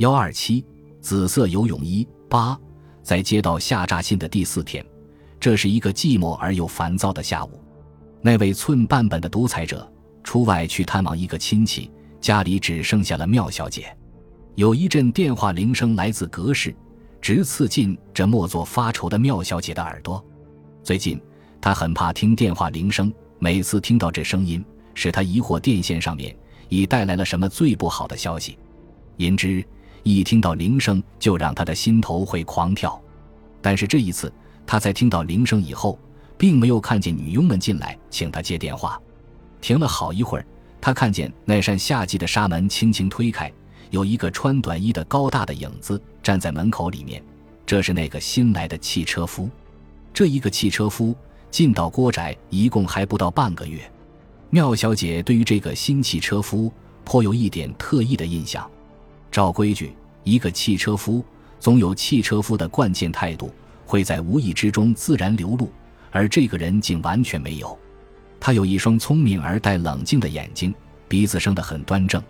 幺二七紫色游泳衣八，在接到下诈信的第四天，这是一个寂寞而又烦躁的下午。那位寸半本的独裁者出外去探望一个亲戚，家里只剩下了妙小姐。有一阵电话铃声来自阁室，直刺进这莫作发愁的妙小姐的耳朵。最近，她很怕听电话铃声，每次听到这声音，使她疑惑电线上面已带来了什么最不好的消息。因之。一听到铃声，就让他的心头会狂跳。但是这一次，他在听到铃声以后，并没有看见女佣们进来请他接电话。停了好一会儿，他看见那扇夏季的纱门轻轻推开，有一个穿短衣的高大的影子站在门口里面。这是那个新来的汽车夫。这一个汽车夫进到郭宅一共还不到半个月。妙小姐对于这个新汽车夫颇有一点特异的印象。照规矩，一个汽车夫总有汽车夫的惯见态度，会在无意之中自然流露，而这个人竟完全没有。他有一双聪明而带冷静的眼睛，鼻子生得很端正，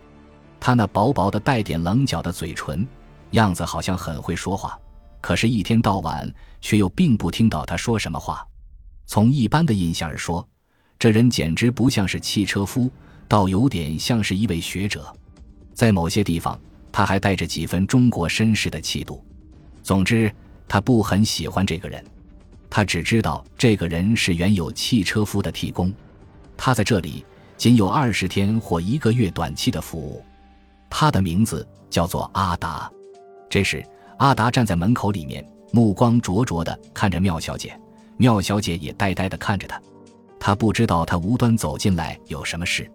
他那薄薄的带点棱角的嘴唇，样子好像很会说话，可是，一天到晚却又并不听到他说什么话。从一般的印象而说，这人简直不像是汽车夫，倒有点像是一位学者，在某些地方。他还带着几分中国绅士的气度。总之，他不很喜欢这个人。他只知道这个人是原有汽车夫的替工，他在这里仅有二十天或一个月短期的服务。他的名字叫做阿达。这时，阿达站在门口里面，目光灼灼地看着妙小姐。妙小姐也呆呆地看着他。他不知道他无端走进来有什么事。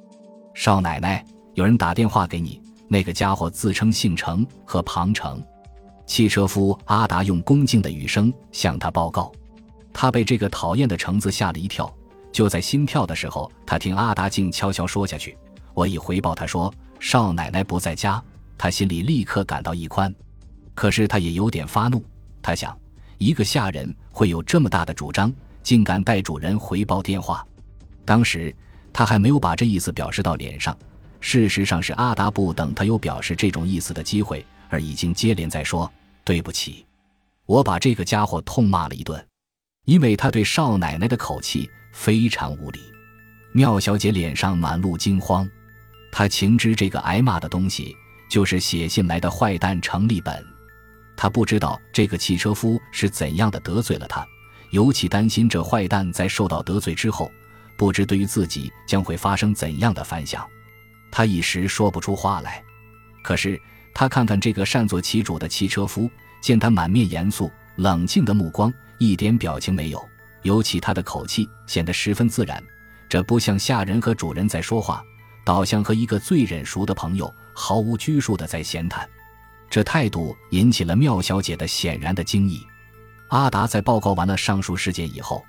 少奶奶，有人打电话给你。那个家伙自称姓程和庞程，汽车夫阿达用恭敬的语声向他报告。他被这个讨厌的程字吓了一跳。就在心跳的时候，他听阿达竟悄悄说下去：“我已回报他说少奶奶不在家。”他心里立刻感到一宽，可是他也有点发怒。他想，一个下人会有这么大的主张，竟敢带主人回报电话。当时他还没有把这意思表示到脸上。事实上是阿达不等他有表示这种意思的机会，而已经接连在说：“对不起，我把这个家伙痛骂了一顿，因为他对少奶奶的口气非常无礼。”妙小姐脸上满露惊慌，她情知这个挨骂的东西就是写信来的坏蛋程立本，她不知道这个汽车夫是怎样的得罪了他，尤其担心这坏蛋在受到得罪之后，不知对于自己将会发生怎样的反响。他一时说不出话来，可是他看看这个擅作其主的汽车夫，见他满面严肃、冷静的目光，一点表情没有，尤其他的口气显得十分自然，这不像下人和主人在说话，倒像和一个最忍熟的朋友毫无拘束的在闲谈。这态度引起了妙小姐的显然的惊异。阿达在报告完了上述事件以后，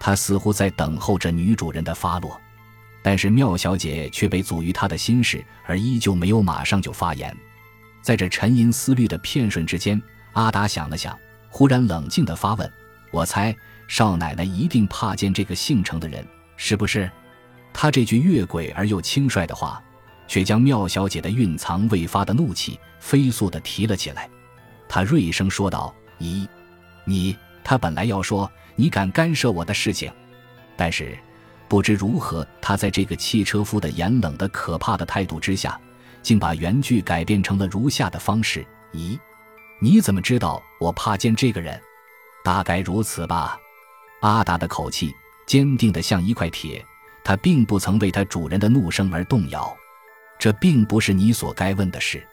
他似乎在等候着女主人的发落。但是妙小姐却被阻于他的心事，而依旧没有马上就发言。在这沉吟思虑的片瞬之间，阿达想了想，忽然冷静地发问：“我猜少奶奶一定怕见这个姓程的人，是不是？”他这句越轨而又轻率的话，却将妙小姐的蕴藏未发的怒气飞速地提了起来。他锐声说道：“咦，你……他本来要说你敢干涉我的事情，但是……”不知如何，他在这个汽车夫的严冷的可怕的态度之下，竟把原句改变成了如下的方式：“咦，你怎么知道我怕见这个人？大概如此吧。”阿达的口气坚定的像一块铁，他并不曾为他主人的怒声而动摇。这并不是你所该问的事。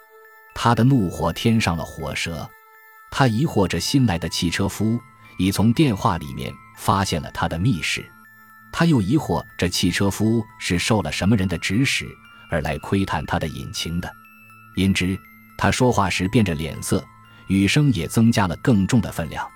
他的怒火添上了火舌。他疑惑着新来的汽车夫已从电话里面发现了他的密室。他又疑惑，这汽车夫是受了什么人的指使而来窥探他的隐情的，因之，他说话时变着脸色，语声也增加了更重的分量。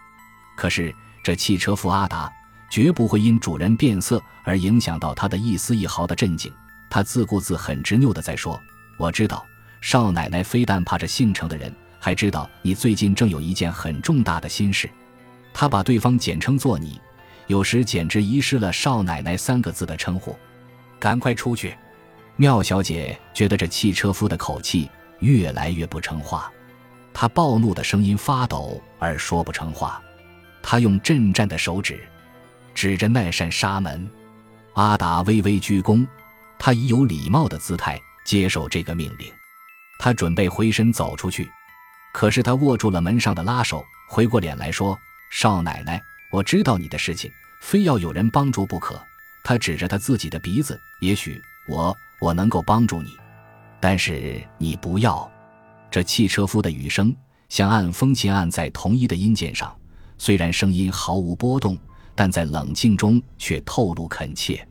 可是，这汽车夫阿达绝不会因主人变色而影响到他的一丝一毫的镇静。他自顾自、很执拗的在说：“我知道，少奶奶非但怕这姓程的人，还知道你最近正有一件很重大的心事。”他把对方简称作你。有时简直遗失了“少奶奶”三个字的称呼。赶快出去！妙小姐觉得这汽车夫的口气越来越不成话。他暴怒的声音发抖而说不成话。他用震颤的手指指着那扇纱门。阿达微微鞠躬，他以有礼貌的姿态接受这个命令。他准备回身走出去，可是他握住了门上的拉手，回过脸来说：“少奶奶，我知道你的事情，非要有人帮助不可。”他指着他自己的鼻子：“也许我我能够帮助你，但是你不要。”这汽车夫的语声像按风琴按在同一的音键上，虽然声音毫无波动。但在冷静中却透露恳切，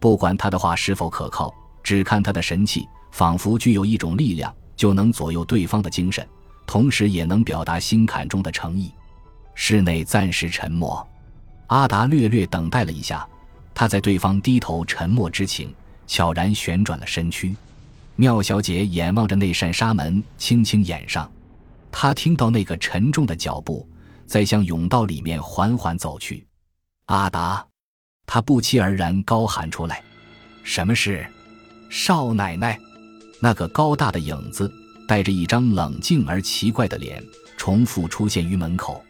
不管他的话是否可靠，只看他的神气，仿佛具有一种力量，就能左右对方的精神，同时也能表达心坎中的诚意。室内暂时沉默，阿达略略等待了一下，他在对方低头沉默之情，悄然旋转了身躯。妙小姐眼望着那扇纱门，轻轻掩上，她听到那个沉重的脚步在向甬道里面缓缓走去。阿达，他不期而然高喊出来：“什么事？”少奶奶，那个高大的影子，带着一张冷静而奇怪的脸，重复出现于门口。